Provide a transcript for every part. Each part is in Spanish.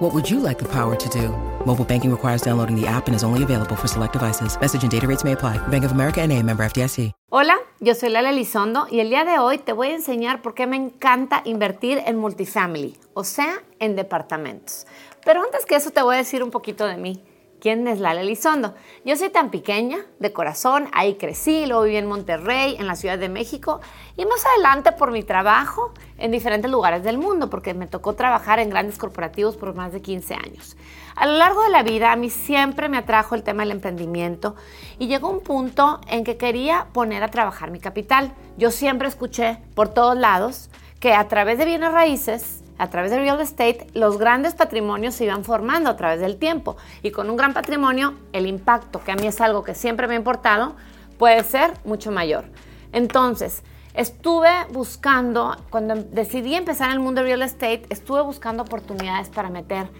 What would you like the power to do? Mobile banking requires downloading the app and is only available for select devices. Message and data rates may apply. Bank of America NA, member FDIC. Hola, yo soy Lala Elizondo y el día de hoy te voy a enseñar por qué me encanta invertir en multifamily, o sea, en departamentos. Pero antes que eso te voy a decir un poquito de mí. ¿Quién es Lala Elizondo? Yo soy tan pequeña, de corazón, ahí crecí, luego viví en Monterrey, en la Ciudad de México y más adelante por mi trabajo en diferentes lugares del mundo, porque me tocó trabajar en grandes corporativos por más de 15 años. A lo largo de la vida a mí siempre me atrajo el tema del emprendimiento y llegó un punto en que quería poner a trabajar mi capital. Yo siempre escuché por todos lados que a través de bienes raíces a través del real estate, los grandes patrimonios se iban formando a través del tiempo. Y con un gran patrimonio, el impacto, que a mí es algo que siempre me ha importado, puede ser mucho mayor. Entonces, estuve buscando, cuando decidí empezar en el mundo del real estate, estuve buscando oportunidades para meter.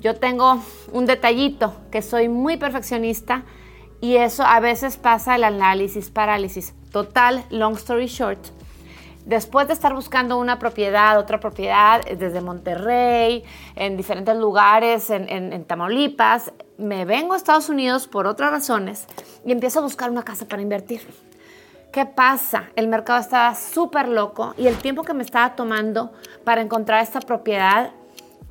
Yo tengo un detallito, que soy muy perfeccionista y eso a veces pasa el análisis, parálisis. Total, long story short después de estar buscando una propiedad, otra propiedad eh, desde Monterrey, en diferentes lugares, en, Tamaulipas, me vengo a Estados Unidos por otras razones y empiezo a buscar una casa para invertir. ¿Qué pasa? El mercado estaba súper loco y el tiempo que me estaba tomando para encontrar esta propiedad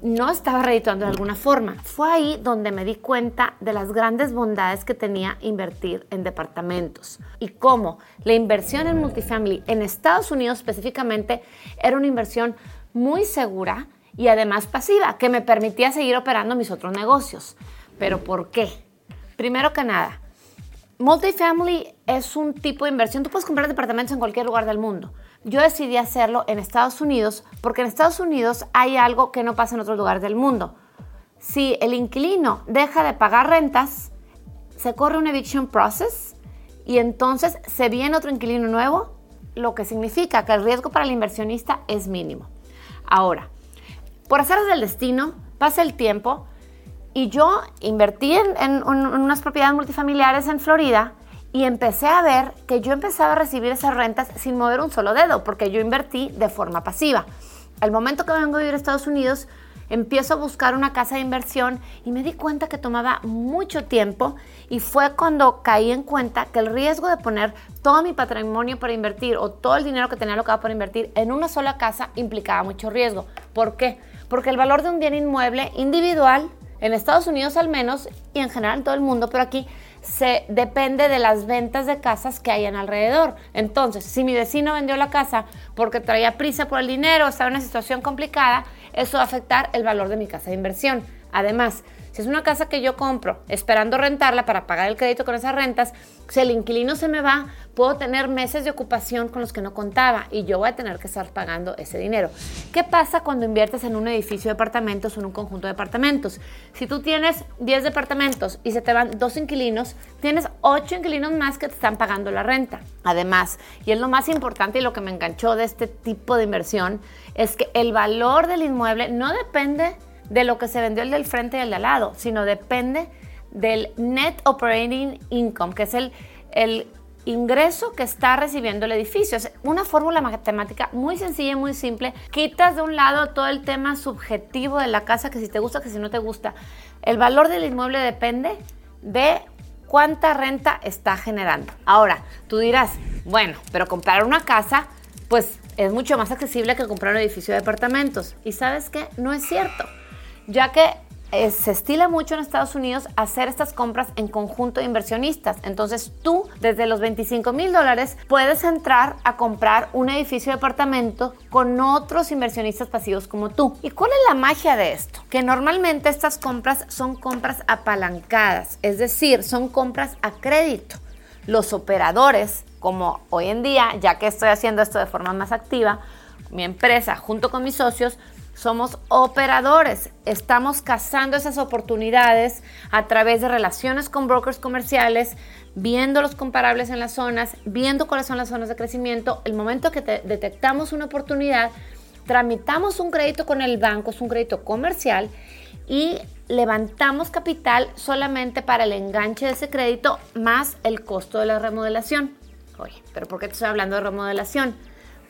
no estaba redituando de alguna forma. Fue ahí donde me di cuenta de las grandes bondades que tenía invertir en departamentos y cómo la inversión en multifamily en Estados Unidos específicamente era una inversión muy segura y además pasiva que me permitía seguir operando mis otros negocios. ¿Pero por qué? Primero que nada, multifamily es un tipo de inversión. Tú puedes comprar departamentos en cualquier lugar del mundo yo decidí hacerlo en Estados Unidos porque en Estados Unidos hay algo que no pasa en otros lugares del mundo. Si el inquilino deja de pagar rentas, se corre un eviction process y entonces se viene otro inquilino nuevo, lo que significa que el riesgo para el inversionista es mínimo. Ahora, por hacer del destino, pasa el tiempo y yo invertí en unas propiedades multifamiliares en Florida y empecé a ver que yo empezaba a recibir esas rentas sin mover un solo dedo, porque yo invertí de forma pasiva. Al momento que vengo a vivir a Estados Unidos, empiezo a buscar una casa de inversión y me di cuenta que tomaba mucho tiempo y fue cuando caí en cuenta que el riesgo de poner todo mi patrimonio para invertir o todo el dinero que tenía alocado para invertir en una sola casa implicaba mucho riesgo. ¿Por qué? Porque el valor de un bien inmueble individual, en Estados Unidos al menos y en general en todo el mundo, pero aquí se depende de las ventas de casas que hayan alrededor. Entonces, si mi vecino vendió la casa porque traía prisa por el dinero, estaba en una situación complicada, eso va a afectar el valor de mi casa de inversión. Además, si es una casa que yo compro esperando rentarla para pagar el crédito con esas rentas, si el inquilino se me va, puedo tener meses de ocupación con los que no contaba y yo voy a tener que estar pagando ese dinero. ¿Qué pasa cuando inviertes en un edificio de departamentos o en un conjunto de departamentos? Si tú tienes 10 departamentos y se te van dos inquilinos, tienes 8 inquilinos más que te están pagando la renta. Además, y es lo más importante y lo que me enganchó de este tipo de inversión, es que el valor del inmueble no depende de lo que se vendió el del frente y el de al lado, sino depende del net operating income, que es el, ingreso que está recibiendo el edificio. Es una fórmula matemática muy sencilla y muy simple. Quitas de un lado todo el tema subjetivo de la casa, que si te gusta, que si no te gusta. El valor del inmueble depende de cuánta renta está generando. Ahora, tú dirás, bueno, pero comprar una casa, pues es mucho más accesible que comprar un edificio de departamentos. Y sabes qué, no es cierto ya que eh, se estila mucho en Estados Unidos hacer estas compras en conjunto de inversionistas. Entonces tú, desde los 25 mil dólares, puedes entrar a comprar un edificio de apartamento con otros inversionistas pasivos como tú. ¿Y cuál es la magia de esto? Que normalmente estas compras son compras apalancadas, es decir, son compras a crédito. Los operadores, como hoy en día, ya que estoy haciendo esto de forma más activa, mi empresa junto con mis socios, somos operadores. Estamos cazando esas oportunidades a través de relaciones con brokers comerciales, viendo los comparables en las zonas, viendo cuáles son las zonas de crecimiento. El momento que detectamos una oportunidad, tramitamos un crédito con el banco, es un crédito comercial, y levantamos capital solamente para el enganche de ese crédito más el costo de la remodelación. Oye, pero ¿por qué te estoy hablando de remodelación?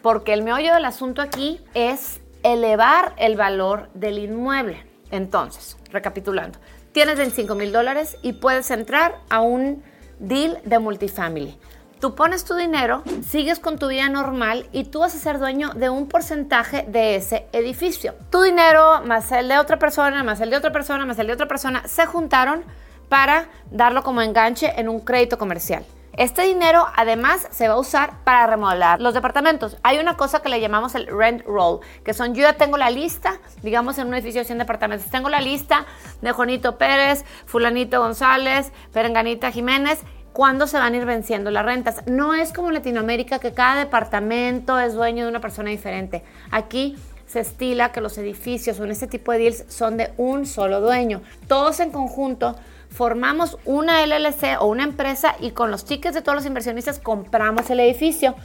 Porque el meollo del asunto aquí es elevar el valor del inmueble. Entonces, recapitulando, tienes 25 mil dólares y puedes entrar a un deal de multifamily. Tú pones tu dinero, sigues con tu vida normal y tú vas a ser dueño de un porcentaje de ese edificio. Tu dinero más el de otra persona, más el de otra persona, más el de otra persona se juntaron para darlo como enganche en un crédito comercial. Este dinero además se va a usar para remodelar los departamentos. Hay una cosa que le llamamos el rent roll, que son yo ya tengo la lista, digamos en un edificio de 100 departamentos, tengo la lista de Juanito Pérez, fulanito González, Perenganita Jiménez, cuándo se van a ir venciendo las rentas. No es como en Latinoamérica que cada departamento es dueño de una persona diferente. Aquí se estila que los edificios o en este tipo de deals son de un solo dueño. Todos en conjunto formamos una LLC o una empresa y con los tickets de todos los inversionistas compramos el edificio.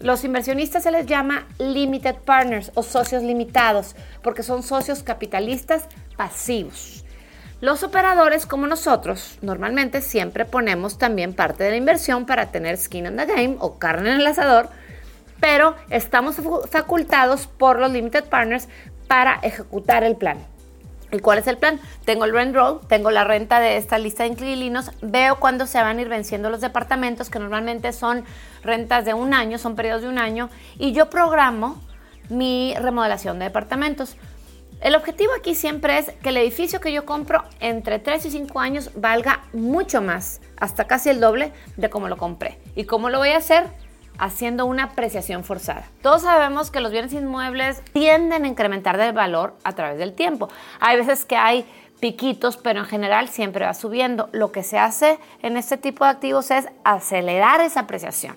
Los inversionistas se les llama limited partners o socios limitados porque son socios capitalistas pasivos. Los operadores como nosotros normalmente siempre ponemos también parte de la inversión para tener skin in the game o carne en el asador, pero estamos facultados por los limited partners para ejecutar el plan. ¿Y cuál es el plan? Tengo el rent roll, tengo la renta de esta lista de inquilinos, veo cuándo se van a ir venciendo los departamentos, que normalmente son rentas de un año, son periodos de un año, y yo programo mi remodelación de departamentos. El objetivo aquí siempre es que el edificio que yo compro entre 3 y 5 años valga mucho más, hasta casi el doble de como lo compré. ¿Y cómo lo voy a hacer? Haciendo una apreciación forzada. Todos sabemos que los bienes inmuebles tienden a incrementar de valor a través del tiempo. Hay veces que hay piquitos, pero en general siempre va subiendo. Lo que se hace en este tipo de activos es acelerar esa apreciación.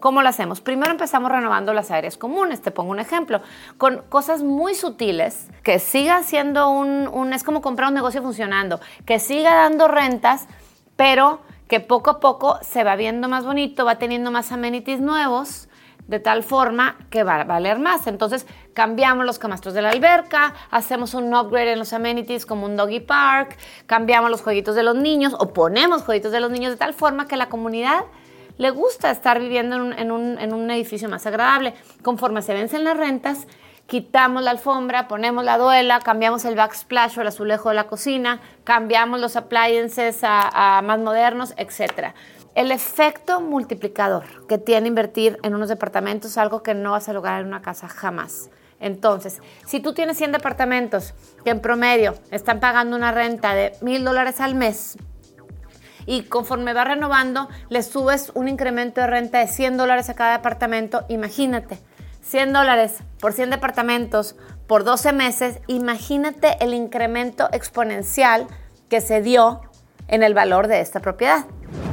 ¿Cómo lo hacemos? Primero empezamos renovando las áreas comunes. Te pongo un ejemplo. Con cosas muy sutiles, que siga siendo un, un es como comprar un negocio funcionando, que siga dando rentas, pero que poco a poco se va viendo más bonito, va teniendo más amenities nuevos, de tal forma que va a valer más. Entonces cambiamos los camastros de la alberca, hacemos un upgrade en los amenities como un doggy park, cambiamos los jueguitos de los niños o ponemos jueguitos de los niños de tal forma que la comunidad le gusta estar viviendo en un, en un edificio más agradable. Conforme se vencen las rentas, quitamos la alfombra, ponemos la duela, cambiamos el backsplash o el azulejo de la cocina, cambiamos los appliances a, más modernos, etc. El efecto multiplicador que tiene invertir en unos departamentos es algo que no vas a lograr en una casa jamás. Entonces, si tú tienes 100 departamentos que en promedio están pagando una renta de mil dólares al mes y conforme va renovando le subes un incremento de renta de 100 dólares a cada departamento, imagínate, 100 dólares por 100 departamentos por 12 meses, imagínate el incremento exponencial que se dio en el valor de esta propiedad.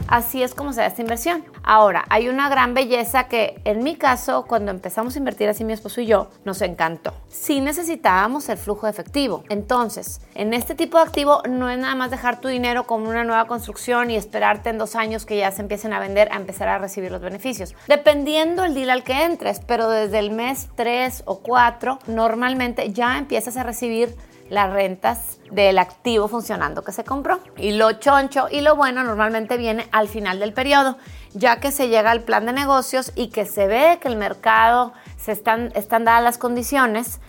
Así es como se da esta inversión. Ahora, hay una gran belleza que en mi caso, cuando empezamos a invertir así mi esposo y yo, nos encantó. Sí necesitábamos el flujo de efectivo. Entonces, en este tipo de activo no es nada más dejar tu dinero como una nueva construcción y esperarte en dos años que ya se empiecen a vender a empezar a recibir los beneficios. Dependiendo el deal al que entres, pero desde el mes 3 o 4, normalmente ya empiezas a recibir las rentas del activo funcionando que se compró. Y lo choncho y lo bueno normalmente viene al final del periodo, ya que se llega al plan de negocios y que se ve que el mercado se están, están dadas las condiciones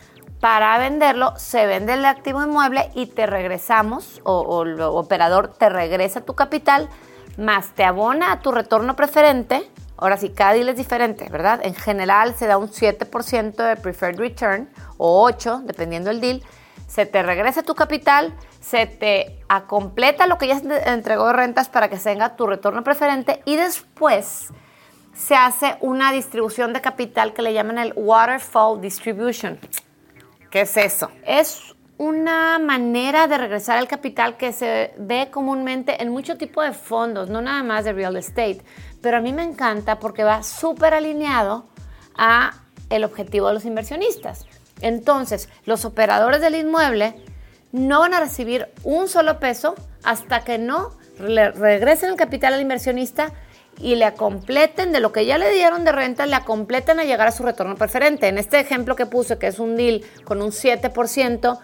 para venderlo, se vende el activo inmueble y te regresamos, o, el operador te regresa tu capital, más te abona a tu retorno preferente. Ahora sí, cada deal es diferente, ¿verdad? En general se da un 7% de preferred return o 8%, dependiendo del deal se te regresa tu capital, se te completa lo que ya entregó de rentas para que se tenga tu retorno preferente y después se hace una distribución de capital que le llaman el waterfall distribution. ¿Qué es eso? Es una manera de regresar al capital que se ve comúnmente en mucho tipo de fondos, no nada más de real estate, pero a mí me encanta porque va súper alineado a el objetivo de los inversionistas. Entonces, los operadores del inmueble no van a recibir un solo peso hasta que no le regresen el capital al inversionista y le completen de lo que ya le dieron de renta, le completen a llegar a su retorno preferente. En este ejemplo que puse, que es un deal con un 7%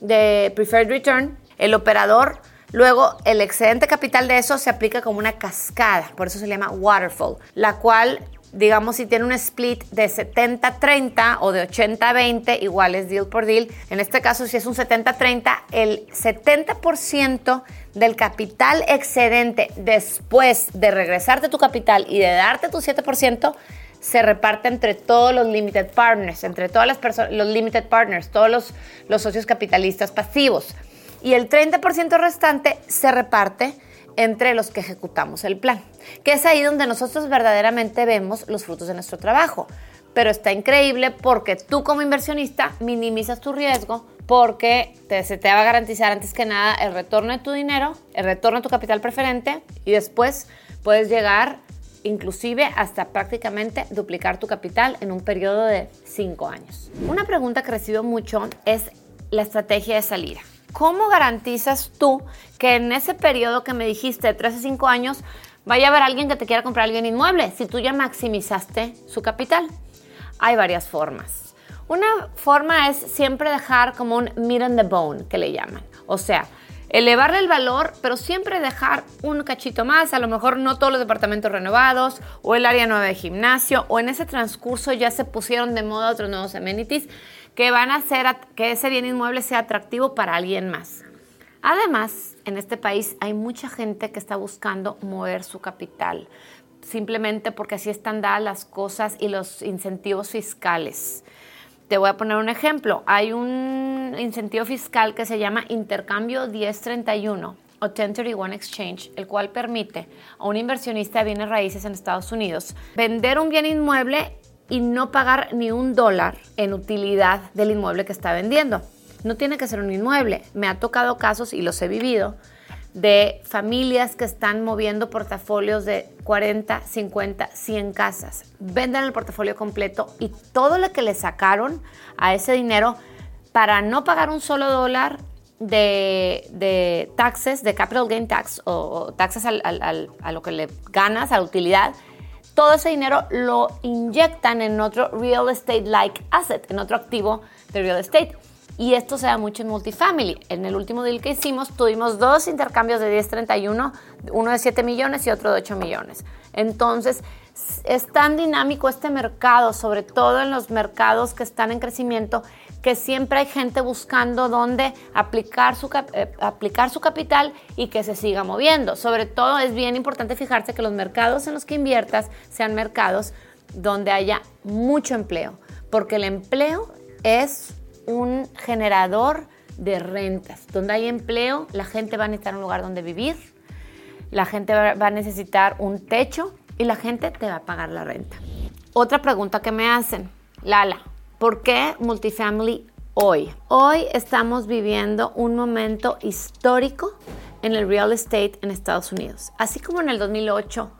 de preferred return, el operador, luego el excedente capital de eso se aplica como una cascada, por eso se llama waterfall, la cual digamos, si tiene un split de 70-30 o de 80-20, igual es deal por deal. En este caso, si es un 70-30, el 70% del capital excedente después de regresarte tu capital y de darte tu 7%, se reparte entre todos los limited partners, entre todas las personas, los limited partners, todos los, los socios capitalistas pasivos. Y el 30% restante se reparte entre los que ejecutamos el plan, que es ahí donde nosotros verdaderamente vemos los frutos de nuestro trabajo. Pero está increíble porque tú como inversionista minimizas tu riesgo porque se te va a garantizar antes que nada el retorno de tu dinero, el retorno de tu capital preferente y después puedes llegar inclusive hasta prácticamente duplicar tu capital en un periodo de cinco años. Una pregunta que recibo mucho es la estrategia de salida. ¿Cómo garantizas tú que en ese periodo que me dijiste, de 3 a 5 años, vaya a haber alguien que te quiera comprar alguien inmueble si tú ya maximizaste su capital? Hay varias formas. Una forma es siempre dejar como un meat on the bone, que le llaman. O sea, elevarle el valor, pero siempre dejar un cachito más, a lo mejor no todos los departamentos renovados, o el área nueva de gimnasio, o en ese transcurso ya se pusieron de moda otros nuevos amenities que van a hacer que ese bien inmueble sea atractivo para alguien más. Además, en este país hay mucha gente que está buscando mover su capital, simplemente porque así están dadas las cosas y los incentivos fiscales. Te voy a poner un ejemplo. Hay un incentivo fiscal que se llama intercambio 1031 o 1031 Exchange, el cual permite a un inversionista de bienes raíces en Estados Unidos vender un bien inmueble y no pagar ni un dólar en utilidad del inmueble que está vendiendo. No tiene que ser un inmueble. Me ha tocado casos, y los he vivido, de familias que están moviendo portafolios de 40, 50, 100 casas. Venden el portafolio completo y todo lo que le sacaron a ese dinero para no pagar un solo dólar de, taxes, de capital gain tax o, taxes a lo que le ganas, a la utilidad, todo ese dinero lo inyectan en otro real estate-like asset, en otro activo de real estate. Y esto se da mucho en multifamily. En el último deal que hicimos tuvimos dos intercambios de 1031, uno de 7 millones y otro de 8 millones. Entonces, es tan dinámico este mercado, sobre todo en los mercados que están en crecimiento, que siempre hay gente buscando dónde aplicar su, eh, aplicar su capital y que se siga moviendo. Sobre todo es bien importante fijarse que los mercados en los que inviertas sean mercados donde haya mucho empleo, porque el empleo es un generador de rentas. Donde hay empleo, la gente va a necesitar un lugar donde vivir, la gente va a necesitar un techo y la gente te va a pagar la renta. Otra pregunta que me hacen, Lala, ¿Por qué multifamily hoy? Hoy estamos viviendo un momento histórico en el real estate en Estados Unidos. Así como en el 2008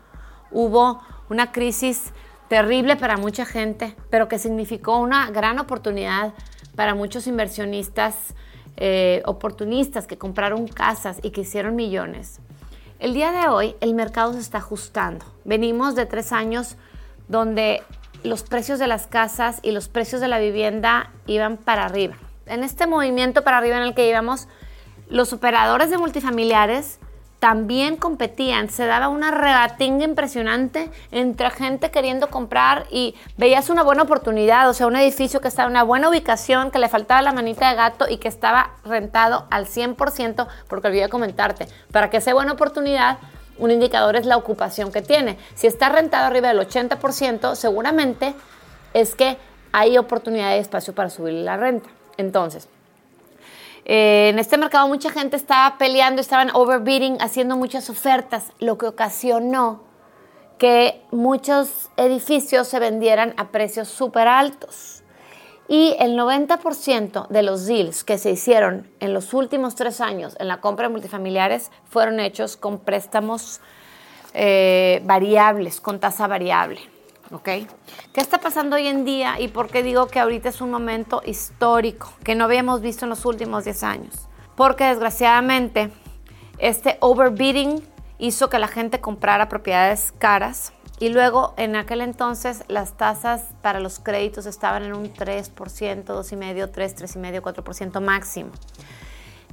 hubo una crisis terrible para mucha gente, pero que significó una gran oportunidad para muchos inversionistas eh, oportunistas que compraron casas y que hicieron millones. El día de hoy el mercado se está ajustando. Venimos de tres años donde los precios de las casas y los precios de la vivienda iban para arriba. En este movimiento para arriba en el que íbamos, los operadores de multifamiliares también competían, se daba una regatinga impresionante entre gente queriendo comprar y veías una buena oportunidad, o sea, un edificio que estaba en una buena ubicación, que le faltaba la manita de gato y que estaba rentado al 100%, porque olvidé comentarte, para que sea buena oportunidad, un indicador es la ocupación que tiene. Si está rentado arriba del 80%, seguramente es que hay oportunidad de espacio para subir la renta. Entonces, eh, en este mercado mucha gente estaba peleando, estaban overbidding, haciendo muchas ofertas, lo que ocasionó que muchos edificios se vendieran a precios súper altos. Y el 90% de los deals que se hicieron en los últimos tres años en la compra de multifamiliares fueron hechos con préstamos eh, variables, con tasa variable. ¿ok? ¿Qué está pasando hoy en día y por qué digo que ahorita es un momento histórico que no habíamos visto en los últimos 10 años? Porque desgraciadamente este overbidding hizo que la gente comprara propiedades caras y luego en aquel entonces las tasas para los créditos estaban en un 3%, 2,5%, 3, 3,5%, 4% máximo.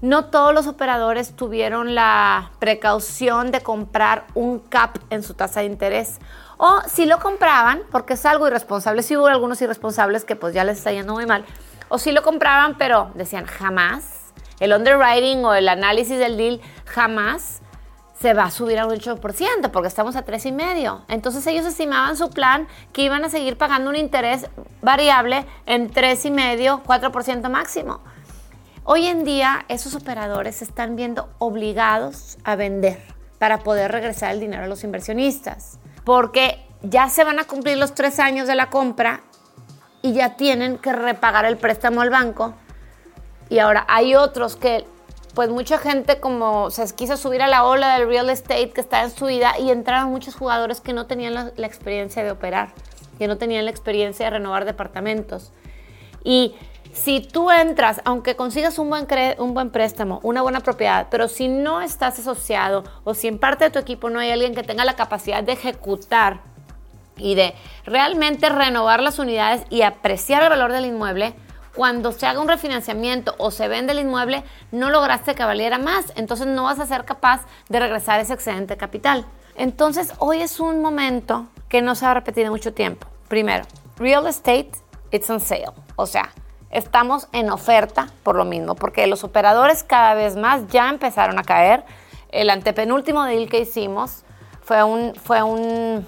No todos los operadores tuvieron la precaución de comprar un cap en su tasa de interés. O si lo compraban, porque es algo irresponsable, si hubo algunos irresponsables que pues ya les está yendo muy mal, o si lo compraban, pero decían jamás, el underwriting o el análisis del deal jamás se va a subir a un 8%, porque estamos a 3,5%. Entonces ellos estimaban su plan que iban a seguir pagando un interés variable en 3,5%, 4% máximo. Hoy en día esos operadores se están viendo obligados a vender para poder regresar el dinero a los inversionistas, porque ya se van a cumplir los tres años de la compra y ya tienen que repagar el préstamo al banco. Y ahora hay otros que, pues mucha gente como se quiso subir a la ola del real estate que está en su vida y entraron muchos jugadores que no tenían la, la experiencia de operar, que no tenían la experiencia de renovar departamentos. Y si tú entras, aunque consigas un buen, un buen préstamo, una buena propiedad, pero si no estás asociado o si en parte de tu equipo no hay alguien que tenga la capacidad de ejecutar y de realmente renovar las unidades y apreciar el valor del inmueble, cuando se haga un refinanciamiento o se vende el inmueble, no lograste que valiera más, entonces no vas a ser capaz de regresar ese excedente capital. Entonces hoy es un momento que no se va a repetir en mucho tiempo. Primero, real estate, it's on sale. O sea, estamos en oferta por lo mismo, porque los operadores cada vez más ya empezaron a caer. El antepenúltimo deal que hicimos fue un, fue un,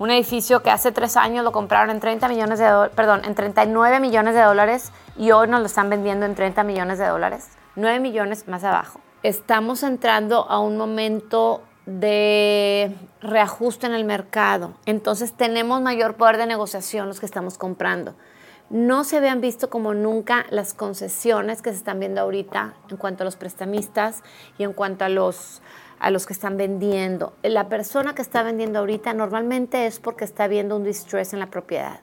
un edificio que hace tres años lo compraron en 30 millones de perdón, en 39 millones de dólares y hoy nos lo están vendiendo en 30 millones de dólares, 9 millones más abajo. Estamos entrando a un momento de reajuste en el mercado, entonces tenemos mayor poder de negociación los que estamos comprando. No se habían visto como nunca las concesiones que se están viendo ahorita en cuanto a los prestamistas y en cuanto a los, a los que están vendiendo. La persona que está vendiendo ahorita normalmente es porque está viendo un distress en la propiedad.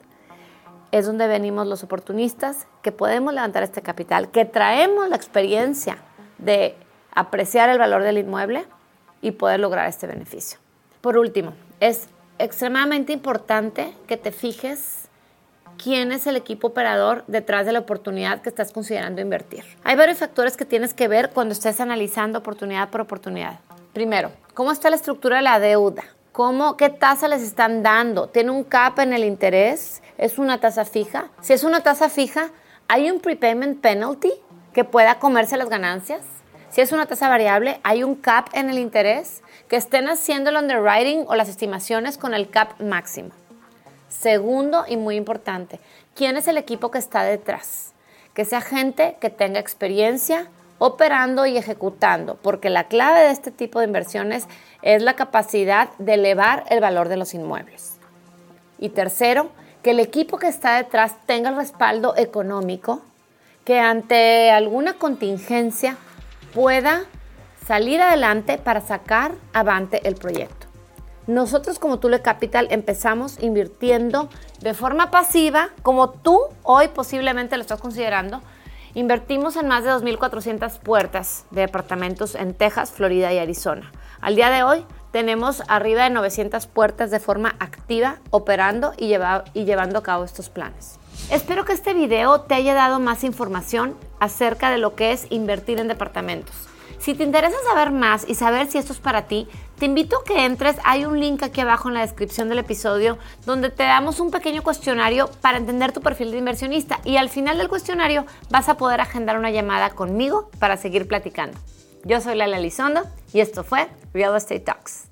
Es donde venimos los oportunistas que podemos levantar este capital, que traemos la experiencia de apreciar el valor del inmueble y poder lograr este beneficio. Por último, es extremadamente importante que te fijes quién es el equipo operador detrás de la oportunidad que estás considerando invertir. Hay varios factores que tienes que ver cuando estés analizando oportunidad por oportunidad. Primero, ¿cómo está la estructura de la deuda? ¿Cómo, ¿Qué tasa les están dando? ¿Tiene un cap en el interés? ¿Es una tasa fija? Si es una tasa fija, ¿hay un prepayment penalty que pueda comerse las ganancias? Si es una tasa variable, ¿hay un cap en el interés? Que estén haciendo el underwriting o las estimaciones con el cap máximo. Segundo y muy importante, ¿quién es el equipo que está detrás? Que sea gente que tenga experiencia operando y ejecutando, porque la clave de este tipo de inversiones es la capacidad de elevar el valor de los inmuebles. Y tercero, que el equipo que está detrás tenga el respaldo económico, que ante alguna contingencia pueda salir adelante para sacar avante el proyecto. Nosotros como Tule Capital empezamos invirtiendo de forma pasiva, como tú hoy posiblemente lo estás considerando. Invertimos en más de 2.400 puertas de departamentos en Texas, Florida y Arizona. Al día de hoy tenemos arriba de 900 puertas de forma activa operando y, y llevando a cabo estos planes. Espero que este video te haya dado más información acerca de lo que es invertir en departamentos. Si te interesa saber más y saber si esto es para ti, te invito a que entres, hay un link aquí abajo en la descripción del episodio donde te damos un pequeño cuestionario para entender tu perfil de inversionista y al final del cuestionario vas a poder agendar una llamada conmigo para seguir platicando. Yo soy Lala Elizondo y esto fue Real Estate Talks.